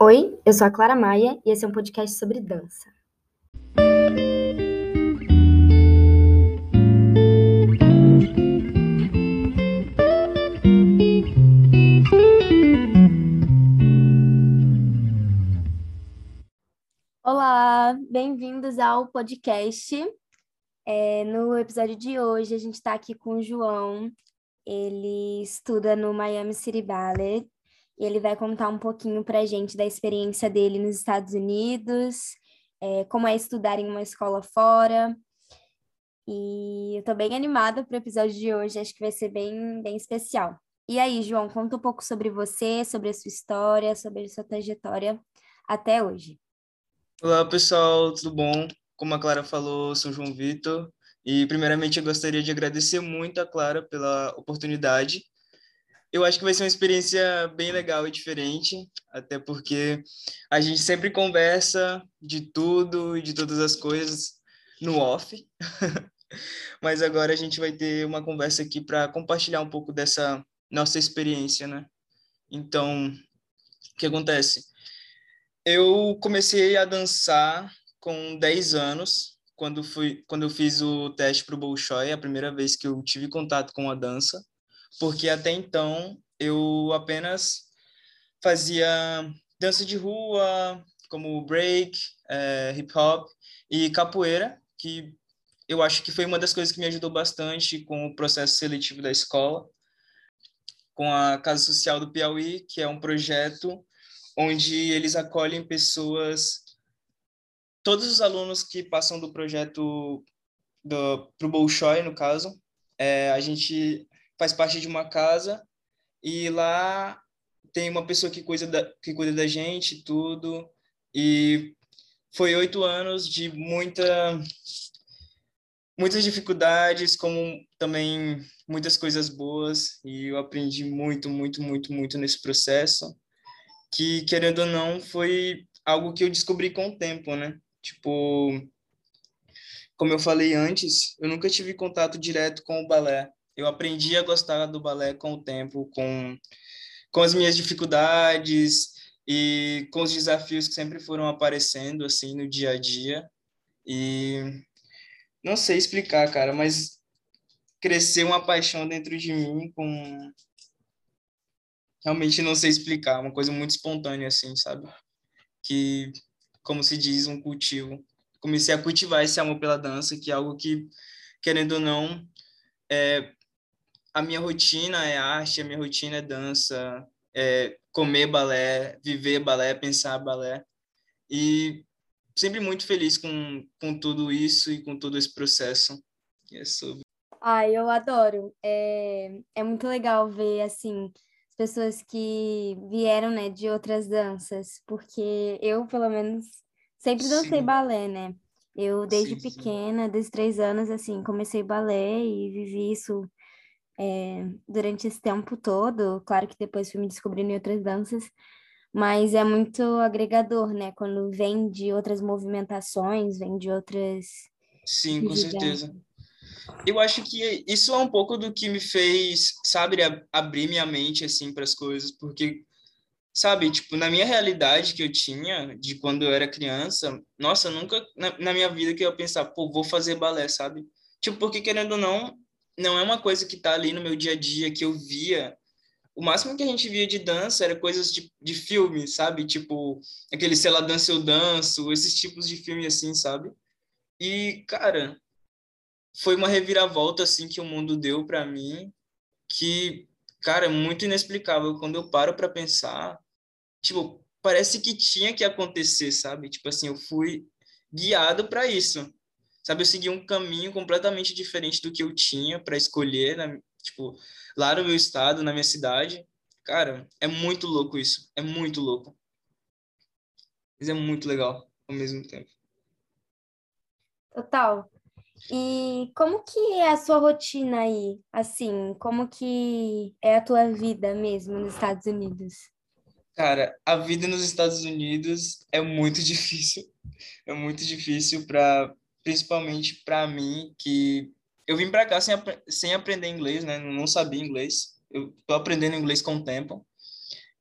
Oi, eu sou a Clara Maia e esse é um podcast sobre dança. Olá, bem-vindos ao podcast. É, no episódio de hoje, a gente está aqui com o João. Ele estuda no Miami City Ballet e ele vai contar um pouquinho para a gente da experiência dele nos Estados Unidos, é, como é estudar em uma escola fora. E eu estou bem animada para o episódio de hoje, acho que vai ser bem, bem especial. E aí, João, conta um pouco sobre você, sobre a sua história, sobre a sua trajetória até hoje. Olá, pessoal, tudo bom? Como a Clara falou, sou João Vitor. E, primeiramente, eu gostaria de agradecer muito a Clara pela oportunidade eu acho que vai ser uma experiência bem legal e diferente, até porque a gente sempre conversa de tudo e de todas as coisas no off. Mas agora a gente vai ter uma conversa aqui para compartilhar um pouco dessa nossa experiência, né? Então, o que acontece? Eu comecei a dançar com 10 anos, quando fui quando eu fiz o teste para o Bolshoi, a primeira vez que eu tive contato com a dança porque até então eu apenas fazia dança de rua, como break, é, hip hop e capoeira, que eu acho que foi uma das coisas que me ajudou bastante com o processo seletivo da escola, com a Casa Social do Piauí, que é um projeto onde eles acolhem pessoas, todos os alunos que passam do projeto para o Bolshoi, no caso, é, a gente faz parte de uma casa e lá tem uma pessoa que cuida da, que cuida da gente, tudo. E foi oito anos de muita, muitas dificuldades, como também muitas coisas boas. E eu aprendi muito, muito, muito, muito nesse processo. Que, querendo ou não, foi algo que eu descobri com o tempo, né? Tipo, como eu falei antes, eu nunca tive contato direto com o balé eu aprendi a gostar do balé com o tempo, com, com as minhas dificuldades e com os desafios que sempre foram aparecendo assim no dia a dia. E não sei explicar, cara, mas cresceu uma paixão dentro de mim com realmente não sei explicar, uma coisa muito espontânea assim, sabe? Que como se diz, um cultivo. Comecei a cultivar esse amor pela dança, que é algo que querendo ou não, é, a minha rotina é arte, a minha rotina é dança, é comer balé, viver balé, pensar balé. E sempre muito feliz com, com tudo isso e com todo esse processo. E é sobre. Ai, eu adoro. É, é muito legal ver, assim, as pessoas que vieram, né, de outras danças, porque eu, pelo menos, sempre dancei sim. balé, né? Eu, desde sim, pequena, sim. desde três anos, assim, comecei balé e vivi isso é, durante esse tempo todo. Claro que depois fui me descobrindo em outras danças, mas é muito agregador, né? Quando vem de outras movimentações, vem de outras. Sim, com certeza. Eu acho que isso é um pouco do que me fez, sabe, abrir minha mente assim para as coisas, porque sabe, tipo, na minha realidade que eu tinha de quando eu era criança, nossa, nunca na, na minha vida que eu pensar, pô, vou fazer balé, sabe? Tipo, porque querendo ou não, não é uma coisa que está ali no meu dia a dia que eu via. O máximo que a gente via de dança era coisas de, de filme, sabe? Tipo, aquele, sei lá, Dança Eu Danço, esses tipos de filme assim, sabe? E, cara, foi uma reviravolta, assim, que o mundo deu para mim, que, cara, é muito inexplicável. Quando eu paro para pensar, tipo, parece que tinha que acontecer, sabe? Tipo assim, eu fui guiado para isso sabe? Eu segui um caminho completamente diferente do que eu tinha para escolher, né? tipo, lá no meu estado, na minha cidade. Cara, é muito louco isso. É muito louco. Mas é muito legal ao mesmo tempo. Total. E como que é a sua rotina aí? Assim, como que é a tua vida mesmo nos Estados Unidos? Cara, a vida nos Estados Unidos é muito difícil. É muito difícil para principalmente para mim, que eu vim para cá sem, sem aprender inglês, né? Não sabia inglês. Eu tô aprendendo inglês com o tempo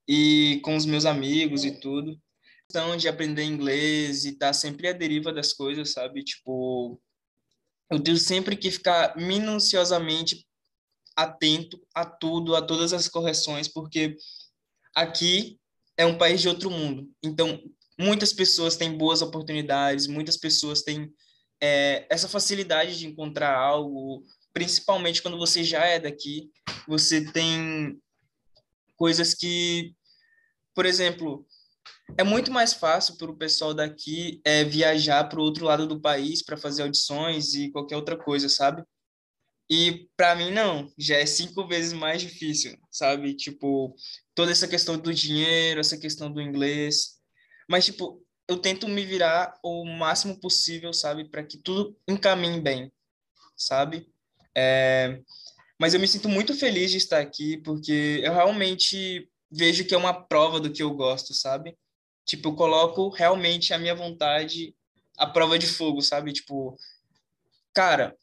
e com os meus amigos e tudo. questão de aprender inglês e tá sempre à deriva das coisas, sabe? Tipo, eu tenho sempre que ficar minuciosamente atento a tudo, a todas as correções, porque aqui é um país de outro mundo. Então, muitas pessoas têm boas oportunidades, muitas pessoas têm é, essa facilidade de encontrar algo, principalmente quando você já é daqui, você tem coisas que, por exemplo, é muito mais fácil para o pessoal daqui é, viajar para o outro lado do país para fazer audições e qualquer outra coisa, sabe? E para mim não, já é cinco vezes mais difícil, sabe? Tipo, toda essa questão do dinheiro, essa questão do inglês. Mas tipo, eu tento me virar o máximo possível, sabe, para que tudo encaminhe bem, sabe? É... Mas eu me sinto muito feliz de estar aqui porque eu realmente vejo que é uma prova do que eu gosto, sabe? Tipo, eu coloco realmente a minha vontade à prova de fogo, sabe? Tipo, cara,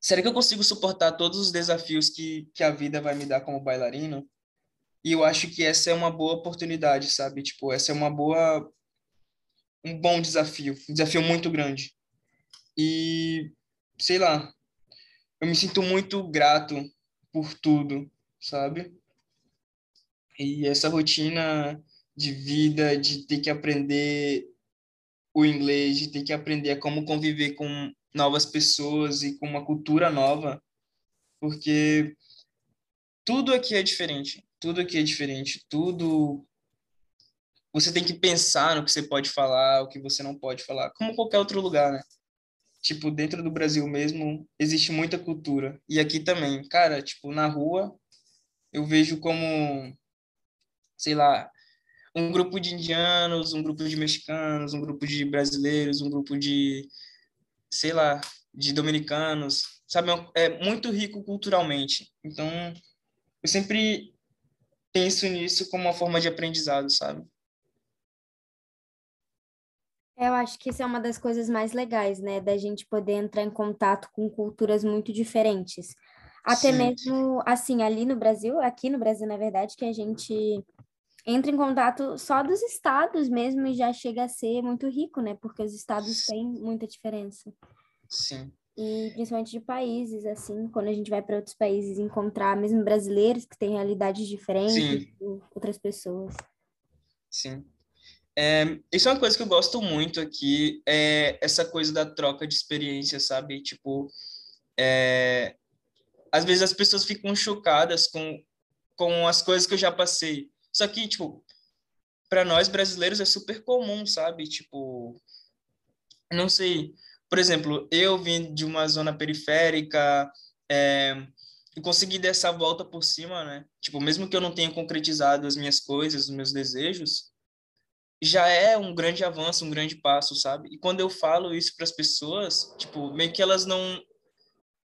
será que eu consigo suportar todos os desafios que, que a vida vai me dar como bailarino? E eu acho que essa é uma boa oportunidade, sabe? Tipo, essa é uma boa um bom desafio, um desafio muito grande. E sei lá, eu me sinto muito grato por tudo, sabe? E essa rotina de vida, de ter que aprender o inglês, de ter que aprender como conviver com novas pessoas e com uma cultura nova, porque tudo aqui é diferente, tudo aqui é diferente, tudo você tem que pensar no que você pode falar, o que você não pode falar, como qualquer outro lugar, né? Tipo, dentro do Brasil mesmo, existe muita cultura. E aqui também, cara, tipo, na rua, eu vejo como, sei lá, um grupo de indianos, um grupo de mexicanos, um grupo de brasileiros, um grupo de, sei lá, de dominicanos, sabe? É, é muito rico culturalmente. Então, eu sempre penso nisso como uma forma de aprendizado, sabe? Eu acho que isso é uma das coisas mais legais, né? Da gente poder entrar em contato com culturas muito diferentes. Até Sim. mesmo, assim, ali no Brasil, aqui no Brasil, na verdade, que a gente entra em contato só dos estados mesmo e já chega a ser muito rico, né? Porque os estados têm muita diferença. Sim. E principalmente de países, assim, quando a gente vai para outros países encontrar mesmo brasileiros que têm realidades diferentes Sim. outras pessoas. Sim. É, isso é uma coisa que eu gosto muito aqui, é essa coisa da troca de experiência, sabe? Tipo, é, às vezes as pessoas ficam chocadas com, com as coisas que eu já passei. Só que, tipo, para nós brasileiros é super comum, sabe? Tipo, não sei. Por exemplo, eu vim de uma zona periférica é, e consegui dar essa volta por cima, né? Tipo, mesmo que eu não tenha concretizado as minhas coisas, os meus desejos, já é um grande avanço, um grande passo, sabe? E quando eu falo isso para as pessoas, tipo, meio que elas não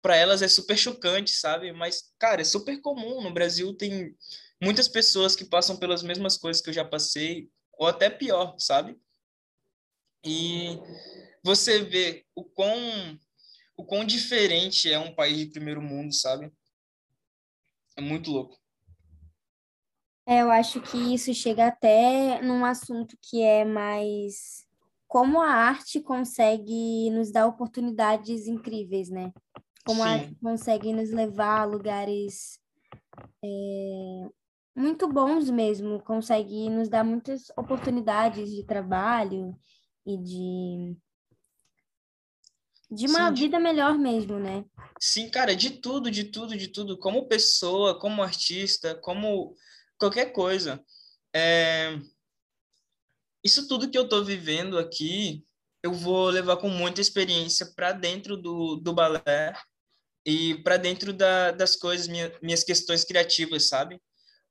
para elas é super chocante, sabe? Mas cara, é super comum no Brasil tem muitas pessoas que passam pelas mesmas coisas que eu já passei, ou até pior, sabe? E você vê o quão o quão diferente é um país de primeiro mundo, sabe? É muito louco. É, eu acho que isso chega até num assunto que é mais como a arte consegue nos dar oportunidades incríveis, né? Como Sim. a arte consegue nos levar a lugares é, muito bons mesmo, consegue nos dar muitas oportunidades de trabalho e de de uma Sim, vida melhor mesmo, né? Sim, cara, de tudo, de tudo, de tudo, como pessoa, como artista, como qualquer coisa. É... Isso tudo que eu estou vivendo aqui, eu vou levar com muita experiência para dentro do, do balé e para dentro da, das coisas, minha, minhas questões criativas, sabe?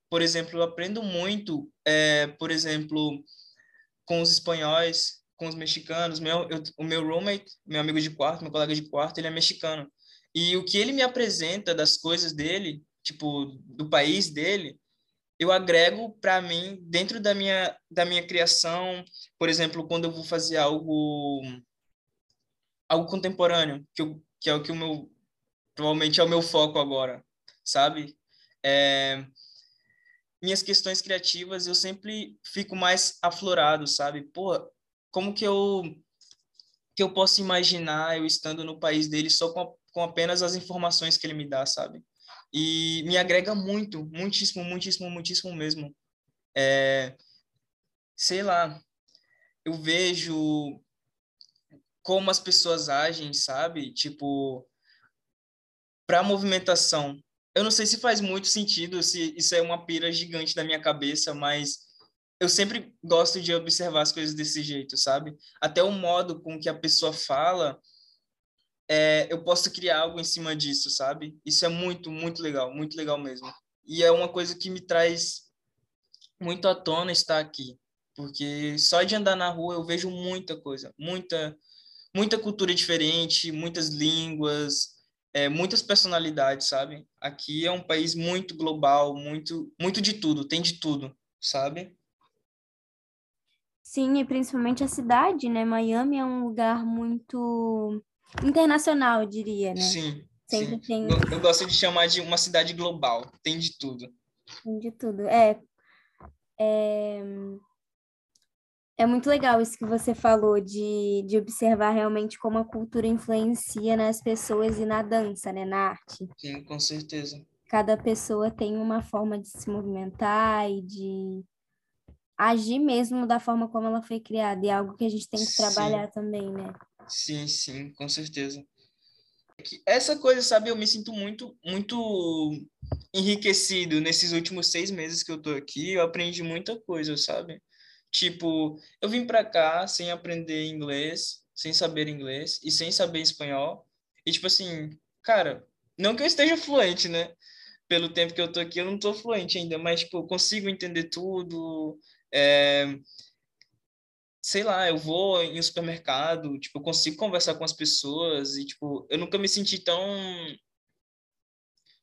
Por exemplo, eu aprendo muito, é, por exemplo, com os espanhóis, com os mexicanos. Meu, eu, o meu roommate, meu amigo de quarto, meu colega de quarto, ele é mexicano. E o que ele me apresenta das coisas dele, tipo, do país dele, eu agrego para mim dentro da minha da minha criação, por exemplo, quando eu vou fazer algo algo contemporâneo, que, eu, que é o que o meu provavelmente é o meu foco agora, sabe? É, minhas questões criativas, eu sempre fico mais aflorado, sabe? Pô, como que eu que eu posso imaginar eu estando no país dele só com, com apenas as informações que ele me dá, sabe? E me agrega muito, muitíssimo, muitíssimo, muitíssimo mesmo. É, sei lá, eu vejo como as pessoas agem, sabe? Tipo, para movimentação. Eu não sei se faz muito sentido, se isso é uma pira gigante da minha cabeça, mas eu sempre gosto de observar as coisas desse jeito, sabe? Até o modo com que a pessoa fala, é, eu posso criar algo em cima disso, sabe? Isso é muito, muito legal, muito legal mesmo. E é uma coisa que me traz muito à tona estar aqui, porque só de andar na rua eu vejo muita coisa, muita, muita cultura diferente, muitas línguas, é, muitas personalidades, sabe? Aqui é um país muito global, muito, muito de tudo, tem de tudo, sabe? Sim, e principalmente a cidade, né? Miami é um lugar muito internacional, eu diria, né? Sim. Sempre sim. tem. Eu, eu gosto de chamar de uma cidade global, tem de tudo. Tem de tudo. É, é, é muito legal isso que você falou de, de observar realmente como a cultura influencia nas pessoas e na dança, né? Na arte. Sim, com certeza. Cada pessoa tem uma forma de se movimentar e de agir mesmo da forma como ela foi criada. E é algo que a gente tem que sim. trabalhar também, né? Sim, sim, com certeza. Essa coisa, sabe, eu me sinto muito, muito enriquecido nesses últimos seis meses que eu tô aqui. Eu aprendi muita coisa, sabe? Tipo, eu vim para cá sem aprender inglês, sem saber inglês e sem saber espanhol. E tipo assim, cara, não que eu esteja fluente, né? Pelo tempo que eu tô aqui, eu não tô fluente ainda, mas tipo, eu consigo entender tudo. É, sei lá, eu vou em um supermercado, tipo, eu consigo conversar com as pessoas e, tipo, eu nunca me senti tão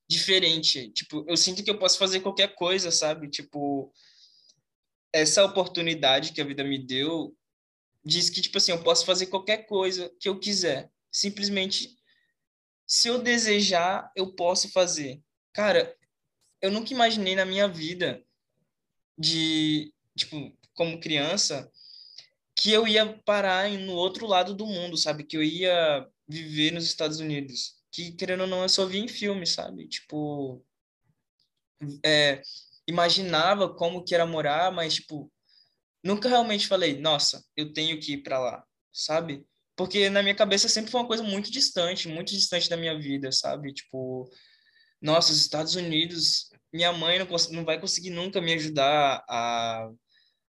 diferente. Tipo, eu sinto que eu posso fazer qualquer coisa, sabe? Tipo, essa oportunidade que a vida me deu diz que, tipo assim, eu posso fazer qualquer coisa que eu quiser. Simplesmente, se eu desejar, eu posso fazer. Cara, eu nunca imaginei na minha vida de, tipo, como criança, que eu ia parar no outro lado do mundo, sabe? Que eu ia viver nos Estados Unidos. Que, querendo ou não, eu só vi em filme, sabe? Tipo, é, imaginava como que era morar, mas, tipo, nunca realmente falei, nossa, eu tenho que ir para lá, sabe? Porque na minha cabeça sempre foi uma coisa muito distante, muito distante da minha vida, sabe? Tipo, nossa, os Estados Unidos, minha mãe não, não vai conseguir nunca me ajudar a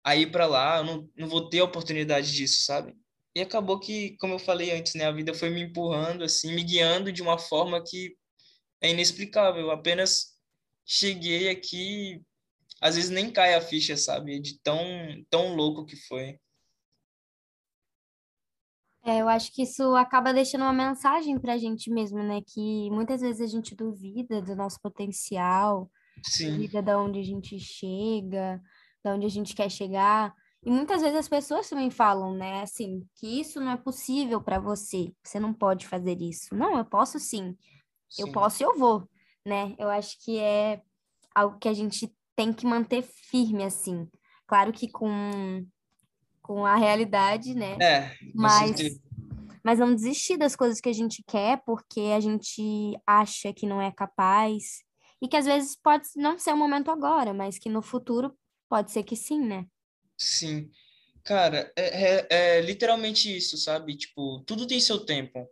a ir para lá, eu não, não vou ter a oportunidade disso, sabe? E acabou que, como eu falei antes, né, a vida foi me empurrando, assim, me guiando de uma forma que é inexplicável. Eu apenas cheguei aqui, às vezes nem cai a ficha, sabe? De tão, tão louco que foi. É, eu acho que isso acaba deixando uma mensagem para a gente mesmo, né? Que muitas vezes a gente duvida do nosso potencial, Sim. duvida de onde a gente chega, de onde a gente quer chegar. E muitas vezes as pessoas também falam, né, assim, que isso não é possível para você, você não pode fazer isso. Não, eu posso sim. sim. Eu posso e eu vou, né? Eu acho que é algo que a gente tem que manter firme, assim. Claro que com, com a realidade, né? É, mas, mas não desistir das coisas que a gente quer porque a gente acha que não é capaz. E que às vezes pode não ser o momento agora, mas que no futuro Pode ser que sim, né? Sim. Cara, é, é, é, literalmente isso, sabe? Tipo, tudo tem seu tempo.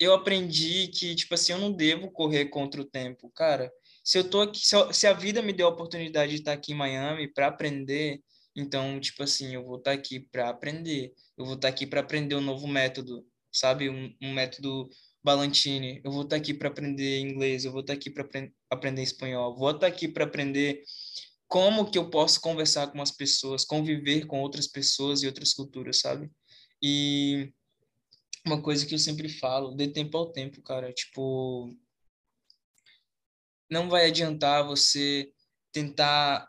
Eu aprendi que, tipo assim, eu não devo correr contra o tempo. Cara, se eu tô aqui, se, a vida me deu a oportunidade de estar aqui em Miami para aprender, então, tipo assim, eu vou estar aqui para aprender. Eu vou estar aqui para aprender um novo método, sabe? Um, um método Balantine. Eu vou estar aqui para aprender inglês. Eu vou estar aqui para aprend aprender espanhol. Vou estar aqui para aprender como que eu posso conversar com as pessoas, conviver com outras pessoas e outras culturas, sabe? E uma coisa que eu sempre falo, dê tempo ao tempo, cara. Tipo, não vai adiantar você tentar,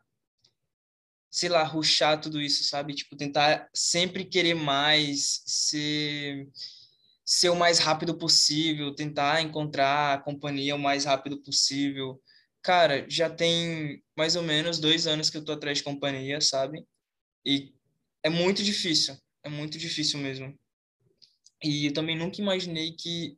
sei lá, ruxar tudo isso, sabe? Tipo, tentar sempre querer mais, ser, ser o mais rápido possível, tentar encontrar a companhia o mais rápido possível Cara, já tem mais ou menos dois anos que eu tô atrás de companhia, sabe? E é muito difícil, é muito difícil mesmo. E eu também nunca imaginei que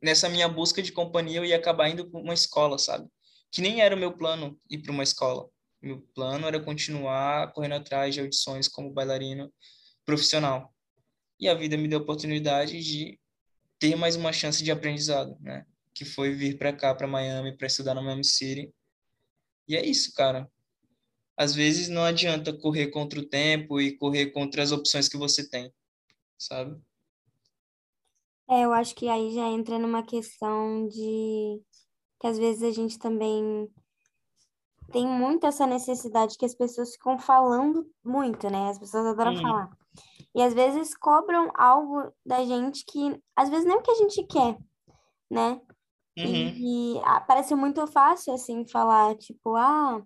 nessa minha busca de companhia eu ia acabar indo para uma escola, sabe? Que nem era o meu plano ir para uma escola. Meu plano era continuar correndo atrás de audições como bailarino profissional. E a vida me deu a oportunidade de ter mais uma chance de aprendizado, né? Que foi vir para cá, para Miami, para estudar na Miami City. E é isso, cara. Às vezes não adianta correr contra o tempo e correr contra as opções que você tem, sabe? É, eu acho que aí já entra numa questão de que às vezes a gente também tem muito essa necessidade que as pessoas ficam falando muito, né? As pessoas adoram falar. E às vezes cobram algo da gente que às vezes nem o que a gente quer, né? Uhum. E, ah, parece muito fácil assim falar, tipo, ah,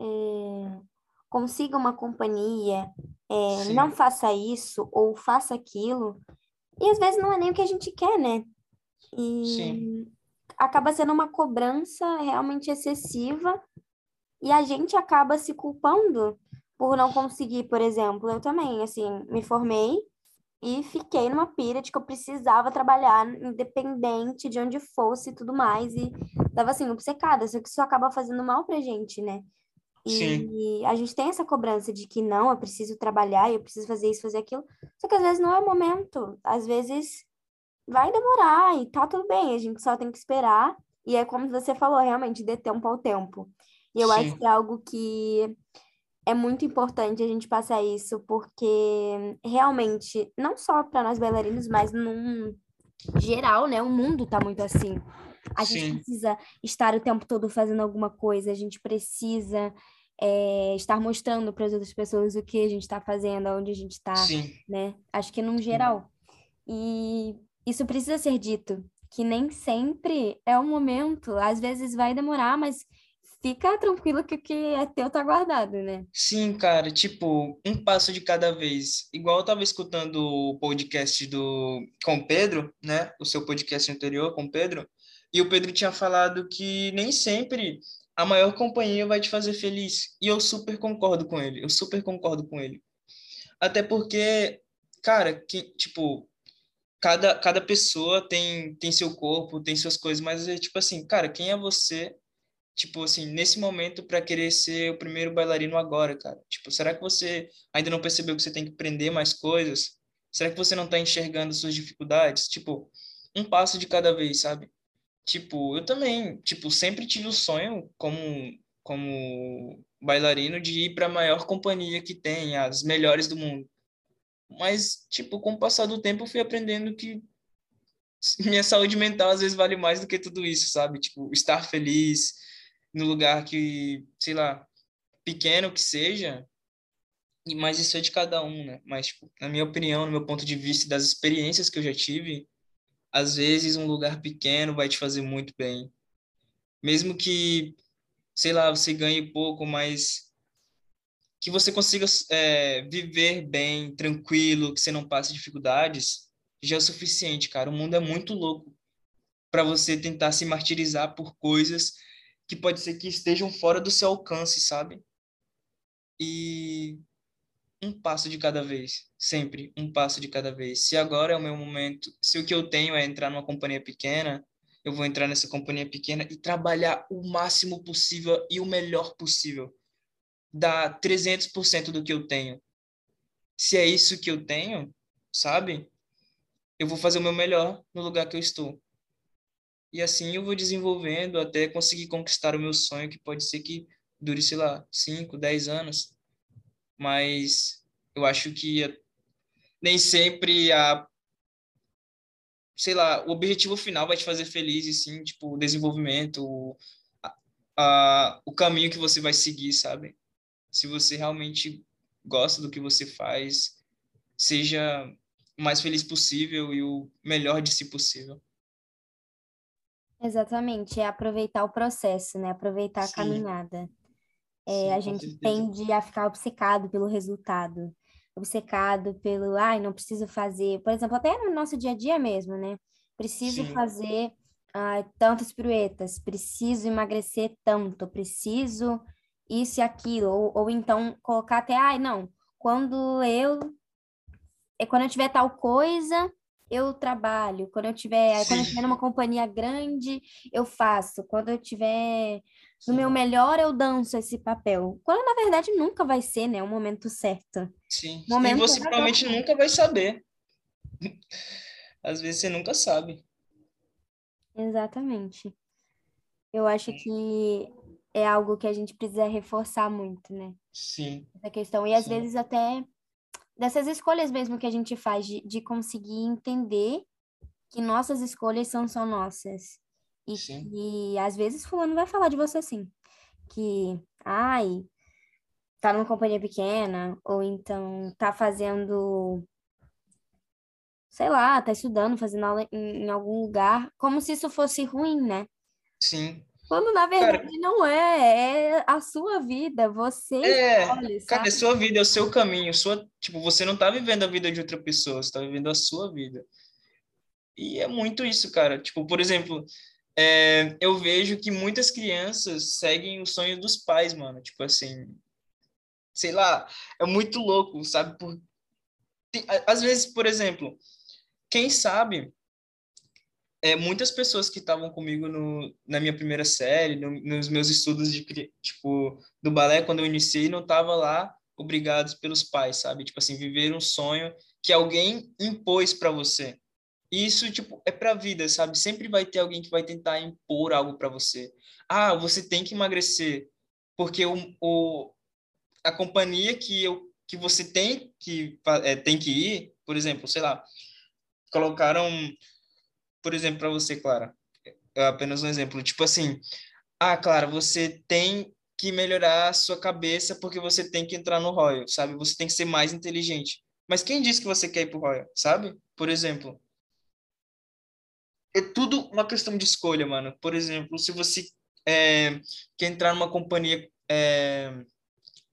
é, consiga uma companhia, é, não faça isso ou faça aquilo. E às vezes não é nem o que a gente quer, né? E Sim. acaba sendo uma cobrança realmente excessiva e a gente acaba se culpando por não conseguir, por exemplo. Eu também, assim, me formei e fiquei numa pira de que eu precisava trabalhar independente de onde fosse e tudo mais. E tava assim, obcecada, só que isso acaba fazendo mal pra gente, né? Sim. E a gente tem essa cobrança de que não, eu preciso trabalhar, eu preciso fazer isso, fazer aquilo. Só que às vezes não é o momento. Às vezes vai demorar e tá tudo bem, a gente só tem que esperar. E é como você falou, realmente, dê tempo ao tempo. E eu acho Sim. que é algo que é muito importante a gente passar isso, porque realmente, não só para nós bailarinos, mas num geral, né? O mundo tá muito assim. A gente Sim. precisa estar o tempo todo fazendo alguma coisa, a gente precisa é, estar mostrando para as outras pessoas o que a gente está fazendo, onde a gente está, né? Acho que num geral. E isso precisa ser dito, que nem sempre é o momento, às vezes vai demorar, mas fica tranquilo que o que é teu tá guardado, né? Sim, cara, tipo, um passo de cada vez. Igual eu tava escutando o podcast do com o Pedro, né? O seu podcast anterior com o Pedro, e o Pedro tinha falado que nem sempre a maior companhia vai te fazer feliz. E eu super concordo com ele. Eu super concordo com ele. Até porque, cara, que, tipo, cada, cada pessoa tem, tem seu corpo, tem suas coisas, mas é tipo assim, cara, quem é você, tipo assim, nesse momento para querer ser o primeiro bailarino agora, cara? Tipo, será que você ainda não percebeu que você tem que aprender mais coisas? Será que você não tá enxergando suas dificuldades? Tipo, um passo de cada vez, sabe? Tipo, eu também, tipo, sempre tive o sonho como como bailarino de ir para a maior companhia que tem, as melhores do mundo. Mas, tipo, com o passar do tempo, eu fui aprendendo que minha saúde mental às vezes vale mais do que tudo isso, sabe? Tipo, estar feliz no lugar que, sei lá, pequeno que seja, mas isso é de cada um, né? Mas, tipo, na minha opinião, no meu ponto de vista das experiências que eu já tive, às vezes um lugar pequeno vai te fazer muito bem. Mesmo que, sei lá, você ganhe pouco, mas que você consiga é, viver bem, tranquilo, que você não passe dificuldades, já é o suficiente, cara. O mundo é muito louco para você tentar se martirizar por coisas que pode ser que estejam fora do seu alcance, sabe? E um passo de cada vez, sempre um passo de cada vez. Se agora é o meu momento, se o que eu tenho é entrar numa companhia pequena, eu vou entrar nessa companhia pequena e trabalhar o máximo possível e o melhor possível. Dar 300% do que eu tenho. Se é isso que eu tenho, sabe? Eu vou fazer o meu melhor no lugar que eu estou. E assim eu vou desenvolvendo até conseguir conquistar o meu sonho, que pode ser que dure, sei lá, 5, 10 anos. Mas eu acho que nem sempre a sei lá, o objetivo final vai te fazer feliz e sim, tipo, o desenvolvimento, o, a, a, o caminho que você vai seguir, sabe? Se você realmente gosta do que você faz, seja o mais feliz possível e o melhor de si possível. Exatamente, é aproveitar o processo, né? Aproveitar a Sim. caminhada. É, Sim, a gente tende a ficar obcecado pelo resultado, obcecado pelo, ai, não preciso fazer, por exemplo, até no nosso dia a dia mesmo, né? Preciso Sim. fazer ah, tantas piruetas, preciso emagrecer tanto, preciso isso e aquilo, ou, ou então colocar até, ai, não, quando eu é quando eu tiver tal coisa, eu trabalho. Quando eu tiver, quando eu tiver numa companhia grande, eu faço. Quando eu tiver no meu melhor, eu danço esse papel. Quando na verdade nunca vai ser, né, o momento certo. Sim. Momento e você provavelmente nunca vai saber. Às vezes você nunca sabe. Exatamente. Eu acho que é algo que a gente precisa reforçar muito, né? Sim. Essa questão. E às Sim. vezes até dessas escolhas mesmo que a gente faz, de, de conseguir entender que nossas escolhas são só nossas. E Sim. que às vezes fulano vai falar de você assim. Que, ai, tá numa companhia pequena, ou então tá fazendo sei lá, tá estudando, fazendo aula em, em algum lugar, como se isso fosse ruim, né? Sim. Quando na Cara, verdade não é, é a sua vida, você é, escolhe, cara, é sua vida, é o seu caminho, sua, tipo, você não tá vivendo a vida de outra pessoa, você tá vivendo a sua vida. E é muito isso, cara. Tipo, por exemplo, é, eu vejo que muitas crianças seguem o sonho dos pais, mano. Tipo assim, sei lá, é muito louco, sabe? Por... tem- às vezes, por exemplo, quem sabe, é, muitas pessoas que estavam comigo no, na minha primeira série, no- nos meus estudos de, tipo, do balé, quando eu iniciei, não tava lá obrigados pelos pais, sabe? Tipo assim, viver um sonho que alguém impôs para você. Isso, tipo, é pra vida, sabe? Sempre vai ter alguém que vai tentar impor algo para você. Ah, você tem que emagrecer, porque o, o, a companhia que eu que você tem que é, tem que ir, por exemplo, sei lá, colocaram, por exemplo, para você, Clara, é apenas um exemplo, tipo assim, ah, Clara, você tem que melhorar a sua cabeça porque você tem que entrar no Royal, sabe? Você tem que ser mais inteligente. Mas quem disse que você quer ir pro Royal, sabe? Por exemplo, é tudo uma questão de escolha, mano. Por exemplo, se você é, quer entrar numa companhia é,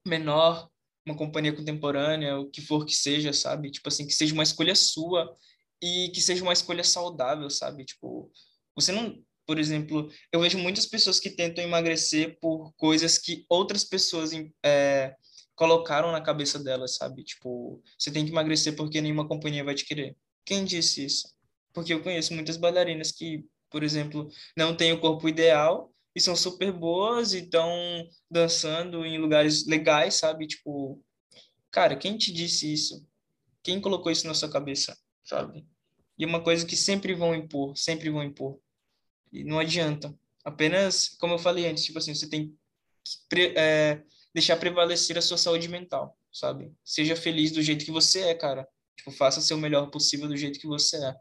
menor, uma companhia contemporânea, o que for que seja, sabe? Tipo assim, que seja uma escolha sua e que seja uma escolha saudável, sabe? Tipo, você não, por exemplo, eu vejo muitas pessoas que tentam emagrecer por coisas que outras pessoas é, colocaram na cabeça delas, sabe? Tipo, você tem que emagrecer porque nenhuma companhia vai te querer. Quem disse isso? Porque eu conheço muitas bailarinas que, por exemplo, não têm o corpo ideal e são super boas e estão dançando em lugares legais, sabe? Tipo, cara, quem te disse isso? Quem colocou isso na sua cabeça, sabe? E uma coisa que sempre vão impor, sempre vão impor. E não adianta. Apenas, como eu falei antes, tipo assim, você tem que é, deixar prevalecer a sua saúde mental, sabe? Seja feliz do jeito que você é, cara. Tipo, faça o seu melhor possível do jeito que você é.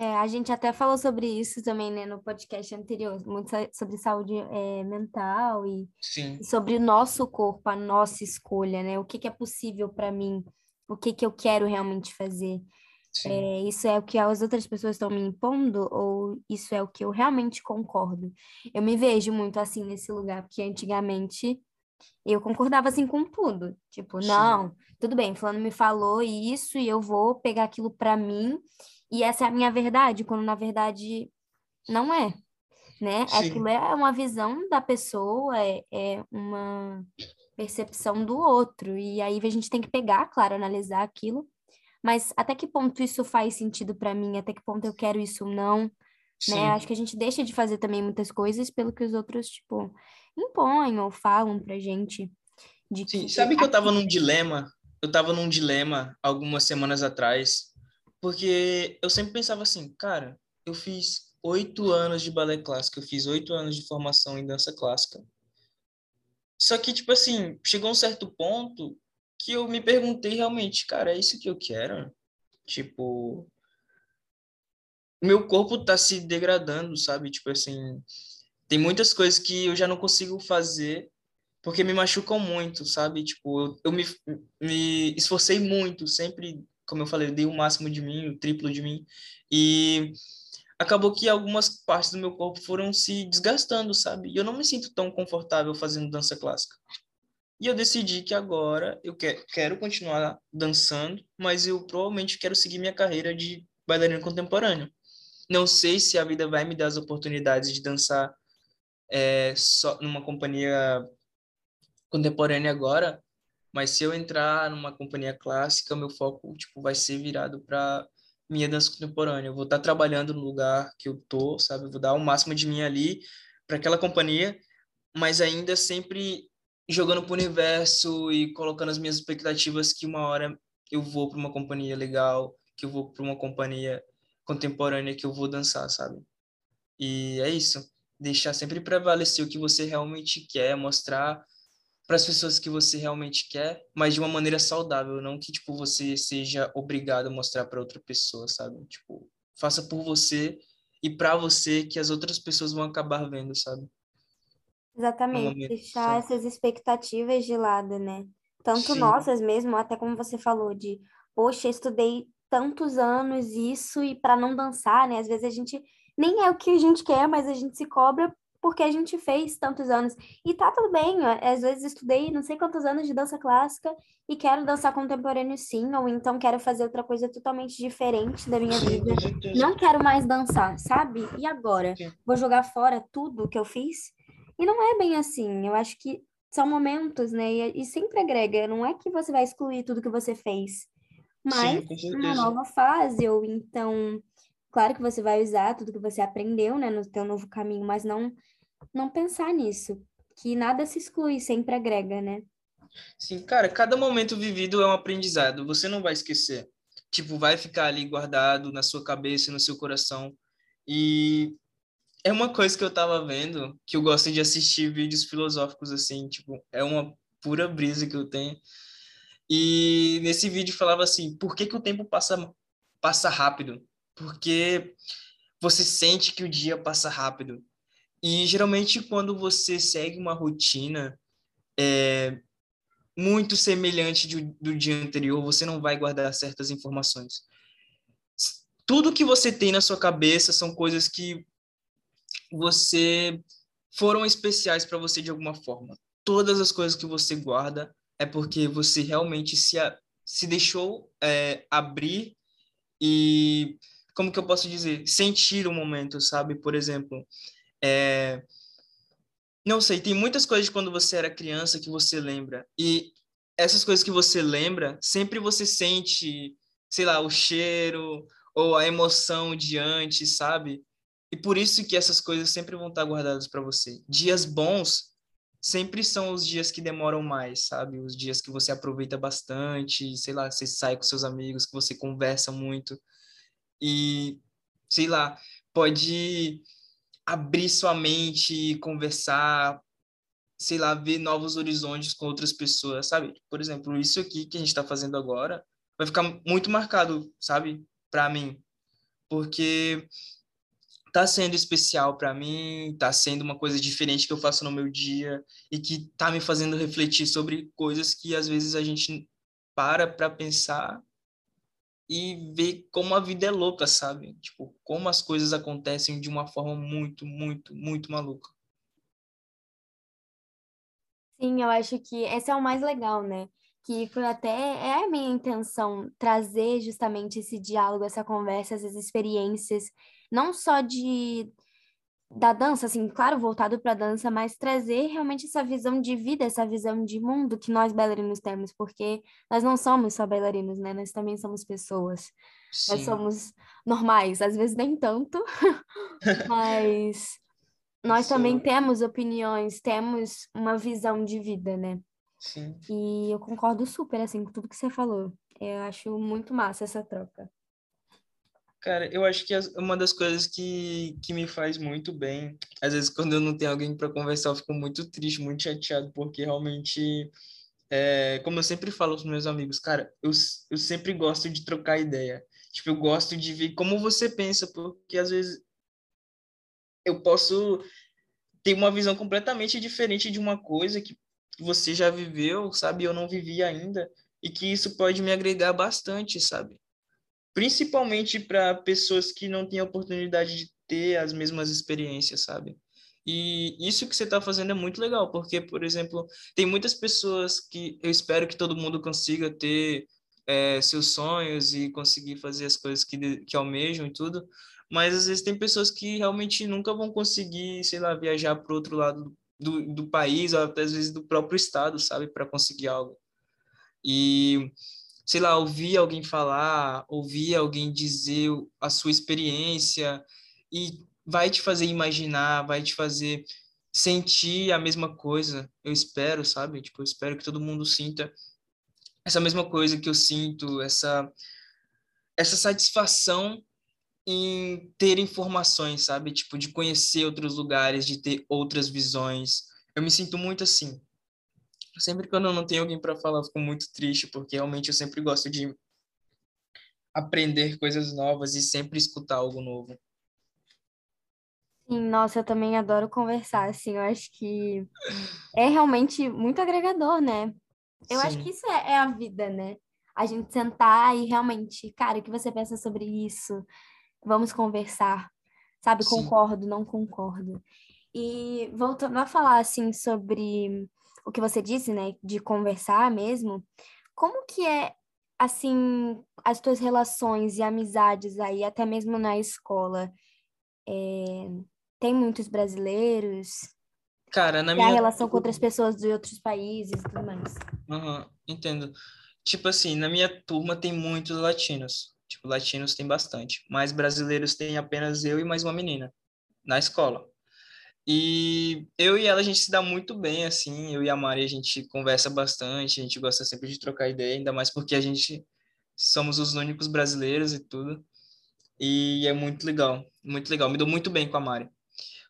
É, a gente até falou sobre isso também, né, no podcast anterior, muito sobre saúde é, mental e e sobre o nosso corpo, a nossa escolha, né? O que que é possível para mim, o que que eu quero realmente fazer. É, isso é o que as outras pessoas estão me impondo ou isso é o que eu realmente concordo? Eu me vejo muito assim nesse lugar, porque antigamente eu concordava assim com tudo. Tipo, sim, não, tudo bem, fulano me falou isso e eu vou pegar aquilo para mim e essa é a minha verdade, quando na verdade não é, né? Aquilo é uma visão da pessoa, é, é uma percepção do outro. E aí a gente tem que pegar, claro, analisar aquilo, mas até que ponto isso faz sentido para mim? Até que ponto eu quero isso ou não? Né? Acho que a gente deixa de fazer também muitas coisas pelo que os outros, tipo, impõem ou falam pra gente de Sim, que sabe que eu tava num dilema? Eu tava num dilema algumas semanas atrás, porque eu sempre pensava assim, cara, eu fiz oito anos de balé clássico, eu fiz oito anos de formação em dança clássica. Só que, tipo assim, chegou um certo ponto que eu me perguntei realmente, cara, é isso que eu quero? Tipo, meu corpo tá se degradando, sabe? Tipo assim, tem muitas coisas que eu já não consigo fazer porque me machucam muito, sabe? Tipo, eu, eu me, me esforcei muito, sempre, como eu falei, eu dei o máximo de mim, o triplo de mim, e acabou que algumas partes do meu corpo foram se desgastando, sabe? E eu não me sinto tão confortável fazendo dança clássica. E eu decidi que agora eu que- quero continuar dançando, mas eu provavelmente quero seguir minha carreira de bailarino contemporâneo. não sei se a vida vai me dar as oportunidades de dançar é, só numa companhia contemporânea agora, mas se eu entrar numa companhia clássica, meu foco tipo vai ser virado para minha dança contemporânea. Eu vou estar tá trabalhando no lugar que eu tô, sabe? Eu vou dar o máximo de mim ali para aquela companhia, mas ainda sempre jogando pro universo e colocando as minhas expectativas que uma hora eu vou para uma companhia legal, que eu vou para uma companhia contemporânea que eu vou dançar, sabe? E é isso. Deixar sempre prevalecer o que você realmente quer, mostrar para as pessoas que você realmente quer, mas de uma maneira saudável, não que tipo você seja obrigado a mostrar para outra pessoa, sabe? Tipo, faça por você e para você que as outras pessoas vão acabar vendo, sabe? Exatamente, deixar essas expectativas de lado, né? Tanto Sim. nossas mesmo, até como você falou, de, poxa, estudei tantos anos isso e para não dançar, né? Às vezes a gente nem é o que a gente quer, mas a gente se cobra porque a gente fez tantos anos. E tá tudo bem, às vezes estudei não sei quantos anos de dança clássica e quero dançar contemporâneo sim, ou então quero fazer outra coisa totalmente diferente da minha vida. Não quero mais dançar, sabe? E agora? Vou jogar fora tudo que eu fiz? E não é bem assim. Eu acho que são momentos, né? E, e sempre agrega. Não é que você vai excluir tudo que você fez. Mas Sim, uma nova fase, ou então, claro que você vai usar tudo que você aprendeu, né, no teu novo caminho, mas não não pensar nisso, que nada se exclui, sempre agrega, né? Sim, cara, cada momento vivido é um aprendizado, você não vai esquecer. Tipo, vai ficar ali guardado na sua cabeça, no seu coração. E é uma coisa que eu tava vendo, que eu gosto de assistir vídeos filosóficos assim, tipo, é uma pura brisa que eu tenho. E nesse vídeo falava assim, por que que o tempo passa passa rápido? Porque você sente que o dia passa rápido. E geralmente quando você segue uma rotina é, muito semelhante do, do dia anterior, você não vai guardar certas informações. Tudo que você tem na sua cabeça são coisas que você foram especiais para você de alguma forma. Todas as coisas que você guarda é porque você realmente se, se deixou é, abrir e, como que eu posso dizer, sentir o momento, sabe? Por exemplo, é, não sei, tem muitas coisas de quando você era criança que você lembra. E essas coisas que você lembra, sempre você sente, sei lá, o cheiro ou a emoção de antes, sabe? E por isso que essas coisas sempre vão estar guardadas para você. Dias bons sempre são os dias que demoram mais, sabe? Os dias que você aproveita bastante, sei lá, você sai com seus amigos, que você conversa muito. E, sei lá, pode abrir sua mente, conversar, sei lá, ver novos horizontes com outras pessoas, sabe? Por exemplo, isso aqui que a gente está fazendo agora vai ficar muito marcado, sabe? Para mim. Porque tá sendo especial para mim, tá sendo uma coisa diferente que eu faço no meu dia e que tá me fazendo refletir sobre coisas que às vezes a gente para para pensar e ver como a vida é louca, sabe? Tipo, como as coisas acontecem de uma forma muito, muito, muito maluca. Sim, eu acho que esse é o mais legal, né? Que foi até é a minha intenção trazer justamente esse diálogo, essa conversa, essas experiências não só de da dança, assim, claro, voltado para a dança, mas trazer realmente essa visão de vida, essa visão de mundo que nós bailarinos temos, porque nós não somos só bailarinos, né? Nós também somos pessoas. Sim. Nós somos normais, às vezes nem tanto, mas nós Isso. também temos opiniões, temos uma visão de vida, né? Sim. E eu concordo super, assim, com tudo que você falou. Eu acho muito massa essa troca. Cara, eu acho que uma das coisas que, que me faz muito bem, às vezes quando eu não tenho alguém para conversar, eu fico muito triste, muito chateado, porque realmente, é, como eu sempre falo aos meus amigos, cara, eu, eu sempre gosto de trocar ideia. Tipo, eu gosto de ver como você pensa, porque às vezes eu posso ter uma visão completamente diferente de uma coisa que você já viveu, sabe? Eu não vivi ainda, e que isso pode me agregar bastante, sabe? Principalmente para pessoas que não têm a oportunidade de ter as mesmas experiências, sabe? E isso que você está fazendo é muito legal, porque, por exemplo, tem muitas pessoas que eu espero que todo mundo consiga ter é, seus sonhos e conseguir fazer as coisas que, que almejam e tudo, mas às vezes tem pessoas que realmente nunca vão conseguir, sei lá, viajar para outro lado do, do país, ou até às vezes do próprio estado, sabe, para conseguir algo. E, sei lá, ouvir alguém falar, ouvir alguém dizer a sua experiência, e vai te fazer imaginar, vai te fazer sentir a mesma coisa. Eu espero, sabe? Tipo, eu espero que todo mundo sinta essa mesma coisa que eu sinto, essa essa satisfação em ter informações, sabe? Tipo, de conhecer outros lugares, de ter outras visões. Eu me sinto muito assim. Sempre quando eu não tenho alguém para falar, eu fico muito triste, porque realmente eu sempre gosto de aprender coisas novas e sempre escutar algo novo. Sim, nossa, eu também adoro conversar, assim, eu acho que é realmente muito agregador, né? Eu Sim. acho que isso é, é, a vida, né? A gente sentar e realmente, cara, o que você pensa sobre isso? Vamos conversar, sabe? Sim. Concordo, não concordo. E voltando a falar, assim, sobre o que você disse, né? De conversar mesmo, como que é, assim, as tuas relações e amizades aí, até mesmo na escola? É, tem muitos brasileiros? Cara, na e minha... a relação com outras pessoas de outros países e tudo mais. Uhum, entendo. Tipo assim, na minha turma tem muitos latinos. Tipo, latinos tem bastante. Mas brasileiros tem apenas eu e mais uma menina na escola. E eu e ela, a gente se dá muito bem, assim. Eu e a Mari, a gente conversa bastante. A gente gosta sempre de trocar ideia, ainda mais porque a gente somos os únicos brasileiros e tudo. E é muito legal, muito legal. Me dou muito bem com a Mari.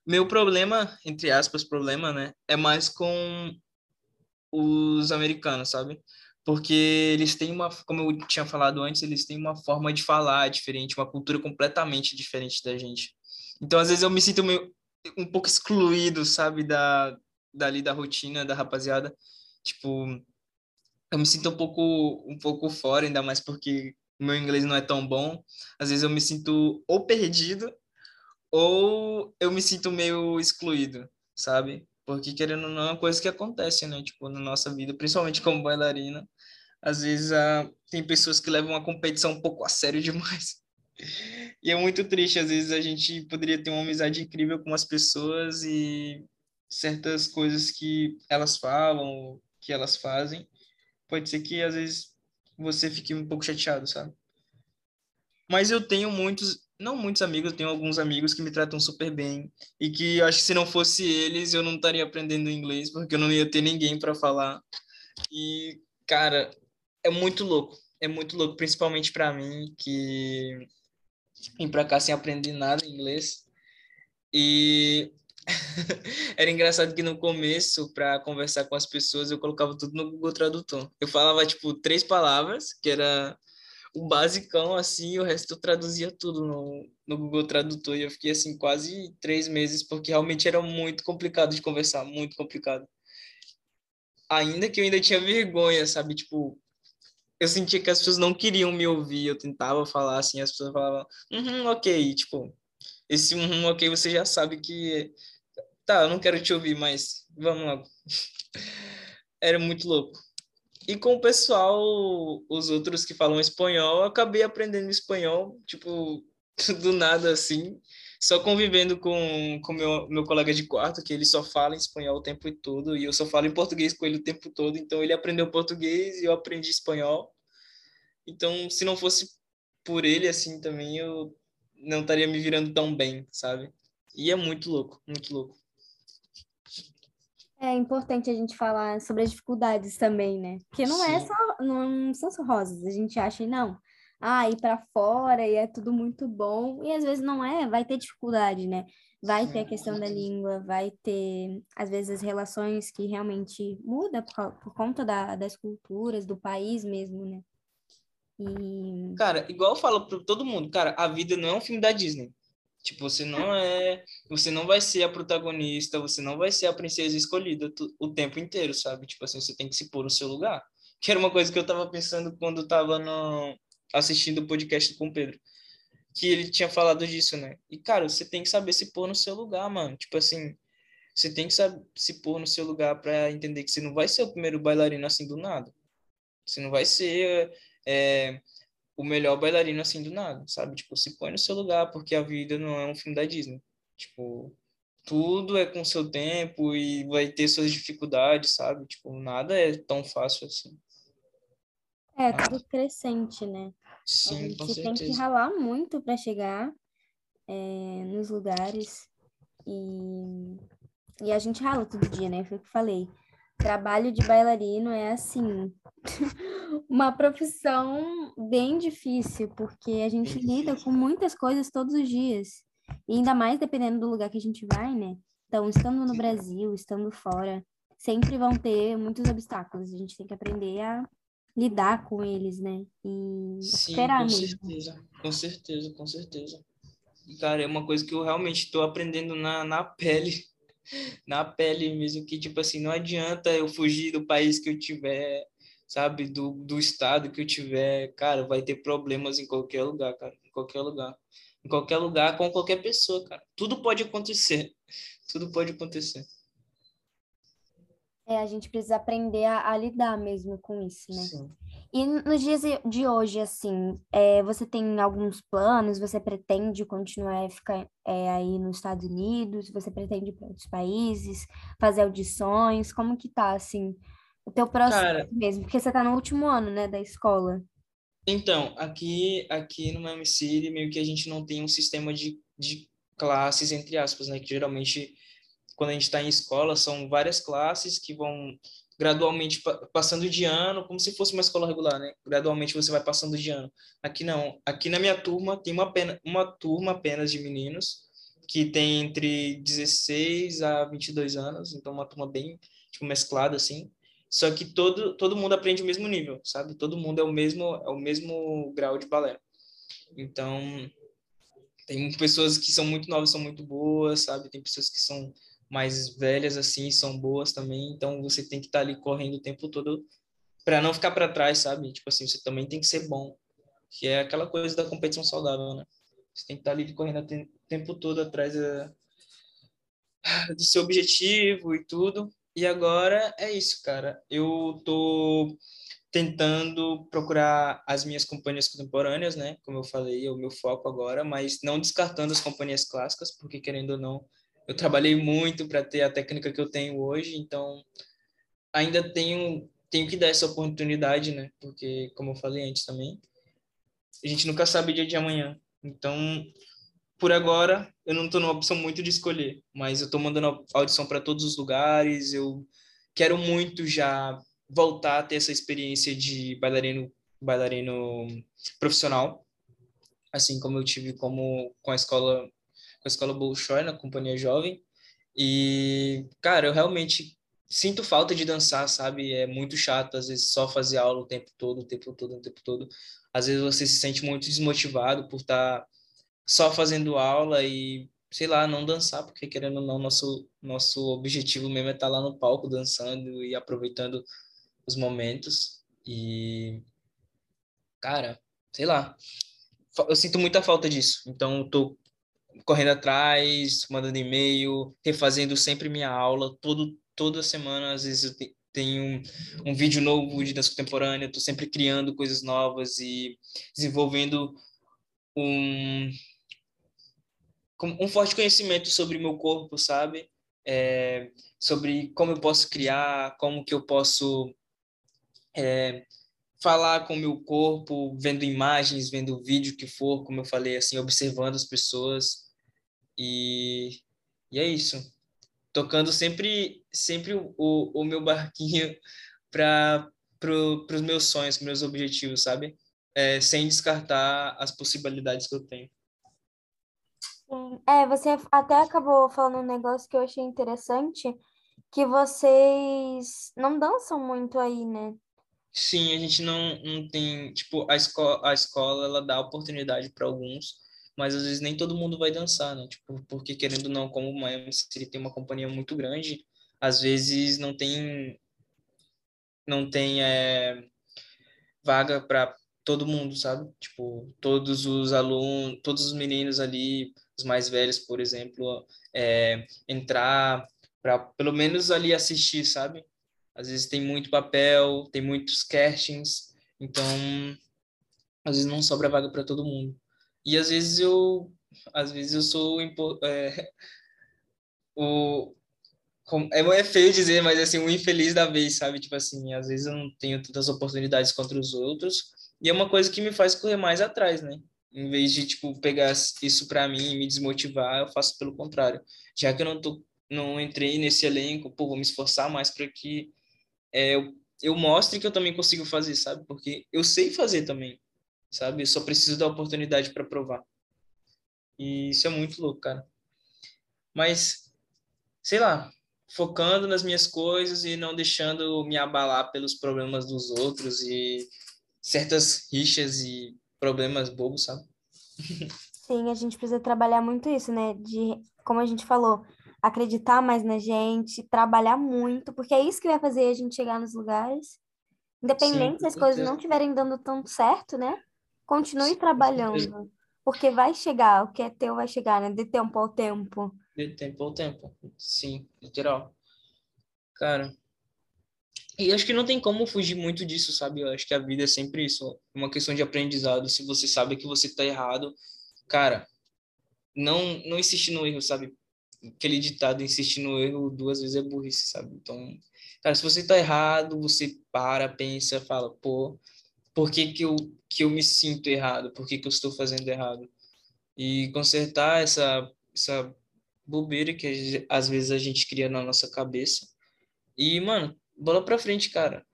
Meu problema, entre aspas, problema, né, é mais com os americanos, sabe? Porque eles têm uma, como eu tinha falado antes, eles têm uma forma de falar diferente, uma cultura completamente diferente da gente. Então, às vezes eu me sinto meio, um pouco excluído, sabe, da dali da rotina da rapaziada. Tipo, eu me sinto um pouco um pouco fora, ainda mais porque meu inglês não é tão bom. Às vezes eu me sinto ou perdido ou eu me sinto meio excluído, sabe? Porque querendo ou não é uma coisa que acontece, né? Tipo, na nossa vida, principalmente como bailarina, às vezes uh, tem pessoas que levam a competição um pouco a sério demais. E é muito triste, às vezes a gente poderia ter uma amizade incrível com as pessoas e certas coisas que elas falam, que elas fazem, pode ser que às vezes você fique um pouco chateado, sabe? Mas eu tenho muitos, não muitos amigos, eu tenho alguns amigos que me tratam super bem e que eu acho que se não fosse eles, eu não estaria aprendendo inglês, porque eu não ia ter ninguém para falar. E, cara, é muito louco. É muito louco, principalmente para mim, que vim para cá sem aprender nada em inglês. E era engraçado que no começo, para conversar com as pessoas, eu colocava tudo no Google Tradutor. Eu falava, tipo, três palavras, que era o basicão, assim, o resto eu traduzia tudo no, no Google Tradutor. E eu fiquei, assim, quase três meses, porque realmente era muito complicado de conversar, muito complicado. Ainda que eu ainda tinha vergonha, sabe? Tipo, eu sentia que as pessoas não queriam me ouvir. Eu tentava falar assim, as pessoas falavam, uhum, ok. Tipo, esse uhum, ok, você já sabe que. Tá, eu não quero te ouvir, mas vamos lá. Era muito louco. E com o pessoal, os outros que falam espanhol, eu acabei aprendendo espanhol, tipo, do nada assim, só convivendo com o meu, meu colega de quarto, que ele só fala em espanhol o tempo todo, e eu só falo em português com ele o tempo todo, então ele aprendeu português e eu aprendi espanhol. Então, se não fosse por ele assim também, eu não estaria me virando tão bem, sabe? E é muito louco, muito louco. É importante a gente falar sobre as dificuldades também, né? Porque não é Sim. é só, não são só rosas. A gente acha, não, ah, ir para fora e é tudo muito bom. E às vezes não é, vai ter dificuldade, né? Vai Sim. ter a questão da língua, vai ter, às vezes, as relações que realmente mudam por, por conta da, das culturas, do país mesmo, né? E... Cara, igual eu falo para todo mundo, cara, a vida não é um filme da Disney. Tipo, você não é, você não vai ser a protagonista, você não vai ser a princesa escolhida o tempo inteiro, sabe? Tipo assim, você tem que se pôr no seu lugar. Que era uma coisa que eu tava pensando quando tava no, assistindo o podcast com o Pedro. Que ele tinha falado disso, né? E, cara, você tem que saber se pôr no seu lugar, mano. Tipo assim, você tem que saber se pôr no seu lugar para entender que você não vai ser o primeiro bailarino assim do nada. Você não vai ser é, o melhor bailarino assim do nada, sabe? Tipo, se põe no seu lugar, porque a vida não é um filme da Disney. Tipo, tudo é com seu tempo e vai ter suas dificuldades, sabe? Tipo, nada é tão fácil assim. É, ah. tudo crescente, né? Sim, a gente com tem que ralar muito para chegar é, nos lugares e, e a gente rala todo dia, né? Foi o que eu falei. Trabalho de bailarino é assim, uma profissão bem difícil, porque a gente lida com muitas coisas todos os dias. E ainda mais dependendo do lugar que a gente vai, né? Então, estando no Brasil, estando fora, sempre vão ter muitos obstáculos. A gente tem que aprender a lidar com eles, né? E Sim, esperar com mesmo. certeza, com certeza, com certeza. Cara, é uma coisa que eu realmente estou aprendendo na, na pele, na pele mesmo, que, tipo assim, não adianta eu fugir do país que eu tiver, sabe, do, do estado que eu tiver, cara, vai ter problemas em qualquer lugar, cara, em qualquer lugar. Em qualquer lugar, com qualquer pessoa, cara. Tudo pode acontecer. Tudo pode acontecer. É, a gente precisa aprender a, a lidar mesmo com isso, né? Sim. E nos dias de hoje, assim, é, você tem alguns planos? Você pretende continuar a ficar é, aí nos Estados Unidos? Você pretende ir para outros países? Fazer audições? Como que tá, assim, o teu processo Cara, mesmo? Porque você tá no último ano, né, da escola. então, aqui, aqui no Miami City, meio que a gente não tem um sistema de, de classes, entre aspas, né? Que geralmente, quando a gente está em escola, são várias classes que vão gradualmente pa- passando de ano, como se fosse uma escola regular, né? Gradualmente você vai passando de ano. Aqui não. Aqui na minha turma tem uma, pena, uma turma apenas de meninos que tem entre 16 a 22 anos, então uma turma bem tipo, mesclada assim. Só que todo todo mundo aprende o mesmo nível, sabe? Todo mundo é o mesmo é o mesmo grau de balé. Então, tem pessoas que são muito novas, são muito boas, sabe? Tem pessoas que são mais velhas assim, são boas também. Então, você tem que estar ali correndo o tempo todo para não ficar para trás, sabe? Tipo assim, você também tem que ser bom, que é aquela coisa da competição saudável, né? Você tem que estar ali correndo o te- tempo todo atrás da- do seu objetivo e tudo. E agora é isso, cara. Eu tô tentando procurar as minhas companhias contemporâneas, né? Como eu falei, é o meu foco agora, mas não descartando as companhias clássicas, porque querendo ou não, eu trabalhei muito para ter a técnica que eu tenho hoje, então ainda tenho tenho que dar essa oportunidade, né? Porque como eu falei antes também, a gente nunca sabe o dia de amanhã. Então, por agora, eu não estou numa opção muito de escolher, mas eu estou mandando audição para todos os lugares. Eu quero muito já voltar a ter essa experiência de bailarino, bailarino profissional, assim como eu tive como com a escola, com a escola Bolshoi na companhia jovem. E, cara, eu realmente sinto falta de dançar, sabe? É muito chato às vezes só fazer aula o tempo todo, o tempo todo, o tempo todo. Às vezes você se sente muito desmotivado por estar só fazendo aula e, sei lá, não dançar, porque querendo ou não, nosso, nosso objetivo mesmo é estar lá no palco dançando e aproveitando os momentos. E, cara, sei lá, eu sinto muita falta disso. Então, eu tô correndo atrás, mandando e-mail, refazendo sempre minha aula, todo, toda semana, às vezes eu te- tenho um, um vídeo novo de dança contemporânea, tô sempre criando coisas novas e desenvolvendo um um forte conhecimento sobre meu corpo, sabe? É, sobre como eu posso criar, como que eu posso é, falar com o meu corpo, vendo imagens, vendo vídeo que for, como eu falei, assim, observando as pessoas e, e é isso. Tocando sempre, sempre o, o meu barquinho para pro, os meus sonhos, pros meus objetivos, sabe? É, sem descartar as possibilidades que eu tenho. É, você até acabou falando um negócio que eu achei interessante, que vocês não dançam muito aí, né? Sim, a gente não, não tem, tipo, a escola, a escola ela dá oportunidade para alguns, mas às vezes nem todo mundo vai dançar, né? Tipo, porque querendo ou não, como o Miami City tem uma companhia muito grande, às vezes não tem não tem é, vaga para todo mundo, sabe? Tipo, todos os alunos, todos os meninos ali, os mais velhos, por exemplo, é, entrar para pelo menos ali assistir, sabe? Às vezes tem muito papel, tem muitos castings, então às vezes não sobra vaga para todo mundo. E às vezes eu, às vezes eu sou é, o é, é feio dizer, mas assim, o infeliz da vez, sabe? Tipo assim, às vezes eu não tenho tantas oportunidades contra os outros, e é uma coisa que me faz correr mais atrás, né? Em vez de tipo pegar isso para mim e me desmotivar, eu faço pelo contrário. Já que eu não tô não entrei nesse elenco, pô, vou me esforçar mais para que é, eu, eu mostre que eu também consigo fazer, sabe? Porque eu sei fazer também, sabe? Eu só preciso da oportunidade para provar. E isso é muito louco, cara. Mas, sei lá, focando nas minhas coisas e não deixando me abalar pelos problemas dos outros e certas rixas e problemas bobos, sabe? Sim, a gente precisa trabalhar muito isso, né? De, como a gente falou, acreditar mais na gente, trabalhar muito, porque é isso que vai fazer a gente chegar nos lugares. Independente Sim, se as coisas não estiverem dando tanto certo, né? Continue trabalhando. Porque vai chegar, o que é teu vai chegar, né? De tempo ao tempo. De tempo ao tempo. Sim, literal. Cara. E acho que não tem como fugir muito disso, sabe? Eu acho que a vida é sempre isso. Uma questão de aprendizado. Se você sabe que você tá errado, cara, não, não insiste no erro, sabe? aquele ditado, insistir no erro duas vezes é burrice, sabe? Então, cara, se você tá errado, você para, pensa, fala, pô, por que que eu, que eu me sinto errado? Por que que eu estou fazendo errado? E consertar essa, essa bobeira que às vezes a gente cria na nossa cabeça. E, mano, bola pra frente, cara.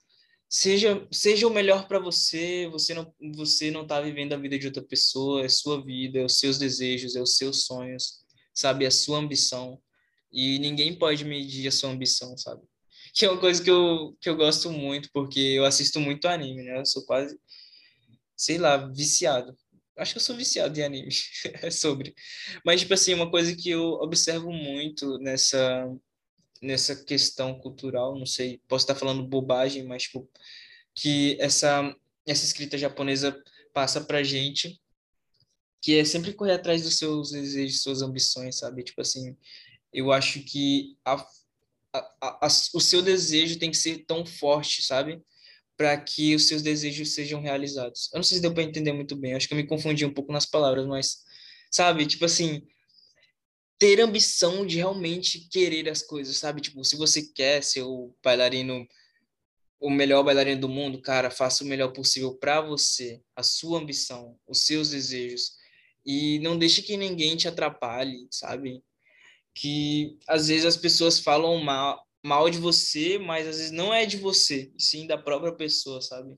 Seja, seja o melhor para você, você não, você não tá vivendo a vida de outra pessoa, é sua vida, é os seus desejos, é os seus sonhos sabe? A sua ambição. E ninguém pode medir a sua ambição, sabe? Que é uma coisa que eu, que eu gosto muito, porque eu assisto muito anime, né? Eu sou quase, sei lá, viciado. Acho que eu sou viciado em anime, é sobre. Mas, tipo assim, uma coisa que eu observo muito nessa, nessa questão cultural, não sei, posso estar falando bobagem, mas, tipo, que essa, essa escrita japonesa passa pra gente que é sempre correr atrás dos seus desejos, suas ambições, sabe? Tipo assim, eu acho que a, a, o seu desejo tem que ser tão forte, sabe? Para que os seus desejos sejam realizados. Eu não sei se deu para entender muito bem, acho que eu me confundi um pouco nas palavras, mas, sabe? Tipo assim, ter ambição de realmente querer as coisas, sabe? Tipo, se você quer ser o bailarino o melhor bailarino do mundo, cara, faça o melhor possível para você, a sua ambição, os seus desejos. E não deixe que ninguém te atrapalhe, sabe? Que às vezes as pessoas falam mal, mal de você, mas às vezes não é de você, sim da própria pessoa, sabe?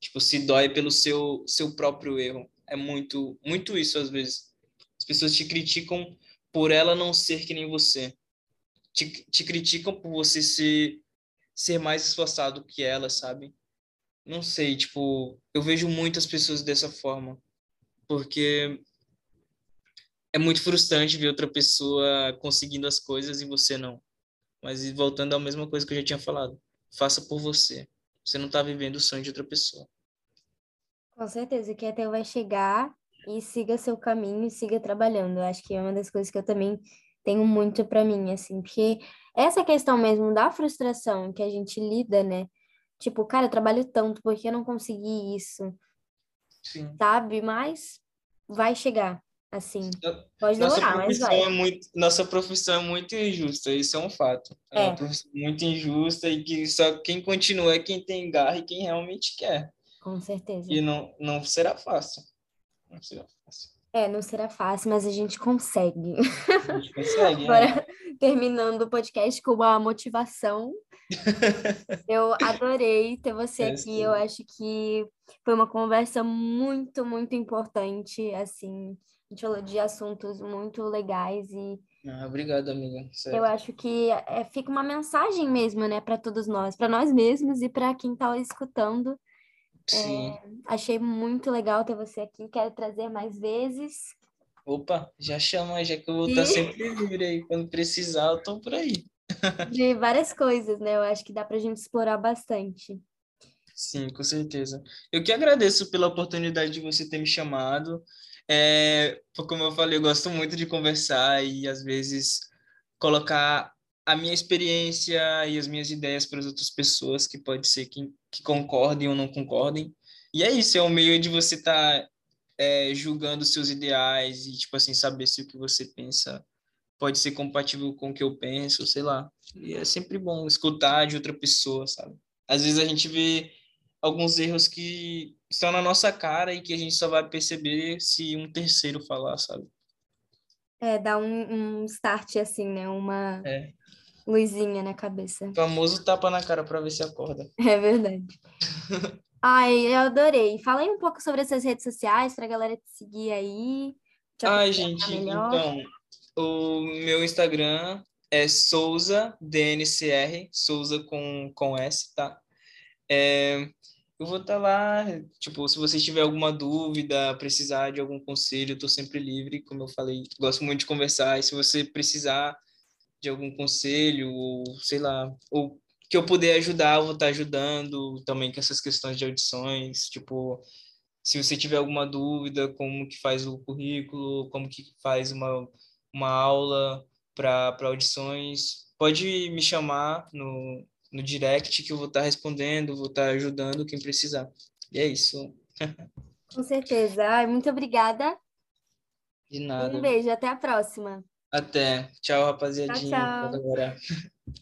Tipo, se dói pelo seu seu próprio erro. É muito muito isso às vezes. As pessoas te criticam por ela não ser que nem você. Te, te criticam por você ser ser mais esforçado que ela, sabe? Não sei, tipo, eu vejo muitas pessoas dessa forma. Porque é muito frustrante ver outra pessoa conseguindo as coisas e você não. Mas voltando à mesma coisa que eu já tinha falado, faça por você. Você não está vivendo o sonho de outra pessoa. Com certeza, que até vai chegar e siga seu caminho e siga trabalhando. Eu acho que é uma das coisas que eu também tenho muito para mim, assim, porque essa questão mesmo da frustração que a gente lida, né? Tipo, cara, eu trabalho tanto, porque eu não consegui isso? Sim. Sabe? Mas vai chegar. Assim, pode nossa demorar, mas vai. É muito, nossa profissão é muito injusta, isso é um fato. É, é uma profissão muito injusta e que só quem continua é quem tem garra e quem realmente quer. Com certeza. E não, não será fácil. Não será fácil. É, não será fácil, mas a gente consegue. A gente consegue, Agora, é. terminando o podcast com uma motivação. eu adorei ter você é, aqui. Sim. Eu acho que foi uma conversa muito, muito importante, assim gente falou de assuntos muito legais e. Ah, obrigado, amiga. Certo. Eu acho que é, fica uma mensagem mesmo, né, para todos nós, para nós mesmos e para quem está escutando. Sim. É, achei muito legal ter você aqui. Quero trazer mais vezes. Opa, já chama, já que eu vou estar e... sempre livre aí. Quando precisar, eu tô por aí. De várias coisas, né? Eu acho que dá para a gente explorar bastante. Sim, com certeza. Eu que agradeço pela oportunidade de você ter me chamado. É, como eu falei, eu gosto muito de conversar e às vezes colocar a minha experiência e as minhas ideias para as outras pessoas, que pode ser que, que concordem ou não concordem. E é isso, é um meio de você estar tá, é, julgando seus ideais e, tipo assim, saber se o que você pensa pode ser compatível com o que eu penso, sei lá. E é sempre bom escutar de outra pessoa, sabe? Às vezes a gente vê alguns erros que estão na nossa cara e que a gente só vai perceber se um terceiro falar, sabe? É, dá um, um start assim, né? Uma é. luzinha na cabeça. O famoso tapa na cara para ver se acorda. É verdade. Ai, eu adorei. Fala aí um pouco sobre essas redes sociais para a galera te seguir aí. Te Ai, gente, então, o meu Instagram é Souza DNCR, Souza com, com S, tá? É, eu vou estar tá lá, tipo, se você tiver alguma dúvida, precisar de algum conselho, eu tô sempre livre, como eu falei, gosto muito de conversar, e se você precisar de algum conselho, ou sei lá, ou que eu puder ajudar, eu vou estar ajudando também com essas questões de audições, tipo, se você tiver alguma dúvida, como que faz o currículo, como que faz uma, uma aula para audições, pode me chamar no, no direct que eu vou estar respondendo, vou estar ajudando quem precisar. E é isso. Com certeza. Ai, muito obrigada. De nada. Um beijo, até a próxima. Até. Tchau, rapaziadinha. Tchau, tchau.